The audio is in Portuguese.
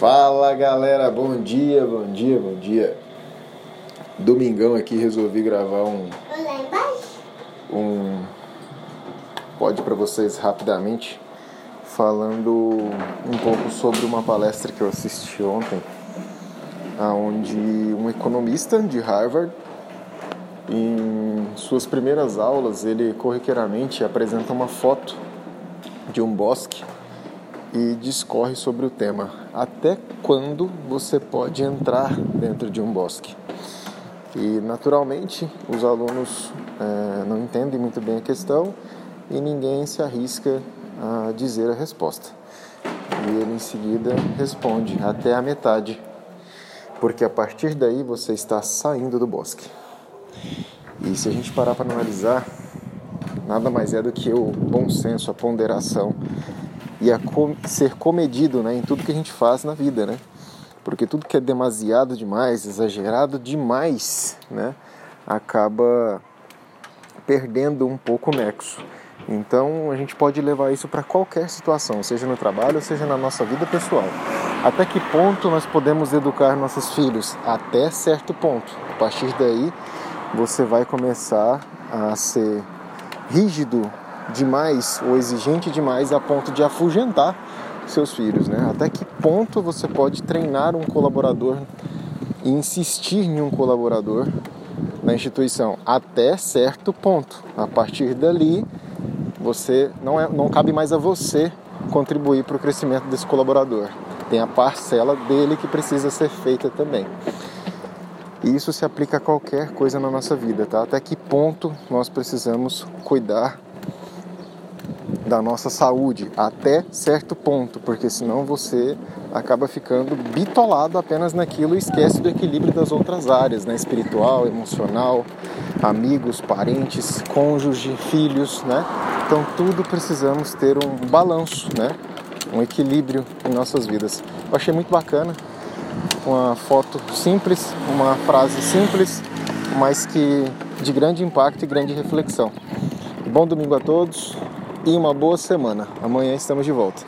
Fala galera, bom dia, bom dia, bom dia. Domingão aqui resolvi gravar um um pode para vocês rapidamente falando um pouco sobre uma palestra que eu assisti ontem, aonde um economista de Harvard em suas primeiras aulas ele corriqueiramente apresenta uma foto de um bosque e discorre sobre o tema até quando você pode entrar dentro de um bosque. E naturalmente os alunos é, não entendem muito bem a questão e ninguém se arrisca a dizer a resposta. E ele em seguida responde até a metade, porque a partir daí você está saindo do bosque. E se a gente parar para analisar, nada mais é do que o bom senso, a ponderação e a com ser comedido né, em tudo que a gente faz na vida, né? Porque tudo que é demasiado demais, exagerado demais, né, acaba perdendo um pouco o nexo. Então a gente pode levar isso para qualquer situação, seja no trabalho, seja na nossa vida pessoal. Até que ponto nós podemos educar nossos filhos? Até certo ponto. A partir daí, você vai começar a ser rígido demais ou exigente demais a ponto de afugentar seus filhos, né? Até que ponto você pode treinar um colaborador e insistir em um colaborador na instituição? Até certo ponto. A partir dali, você não é, não cabe mais a você contribuir para o crescimento desse colaborador. Tem a parcela dele que precisa ser feita também. E isso se aplica a qualquer coisa na nossa vida, tá? Até que ponto nós precisamos cuidar da nossa saúde até certo ponto, porque senão você acaba ficando bitolado apenas naquilo e esquece do equilíbrio das outras áreas, né? espiritual, emocional, amigos, parentes, cônjuge, filhos, né? Então tudo precisamos ter um balanço, né? Um equilíbrio em nossas vidas. Eu achei muito bacana, uma foto simples, uma frase simples, mas que de grande impacto e grande reflexão. Bom domingo a todos e uma boa semana. Amanhã estamos de volta.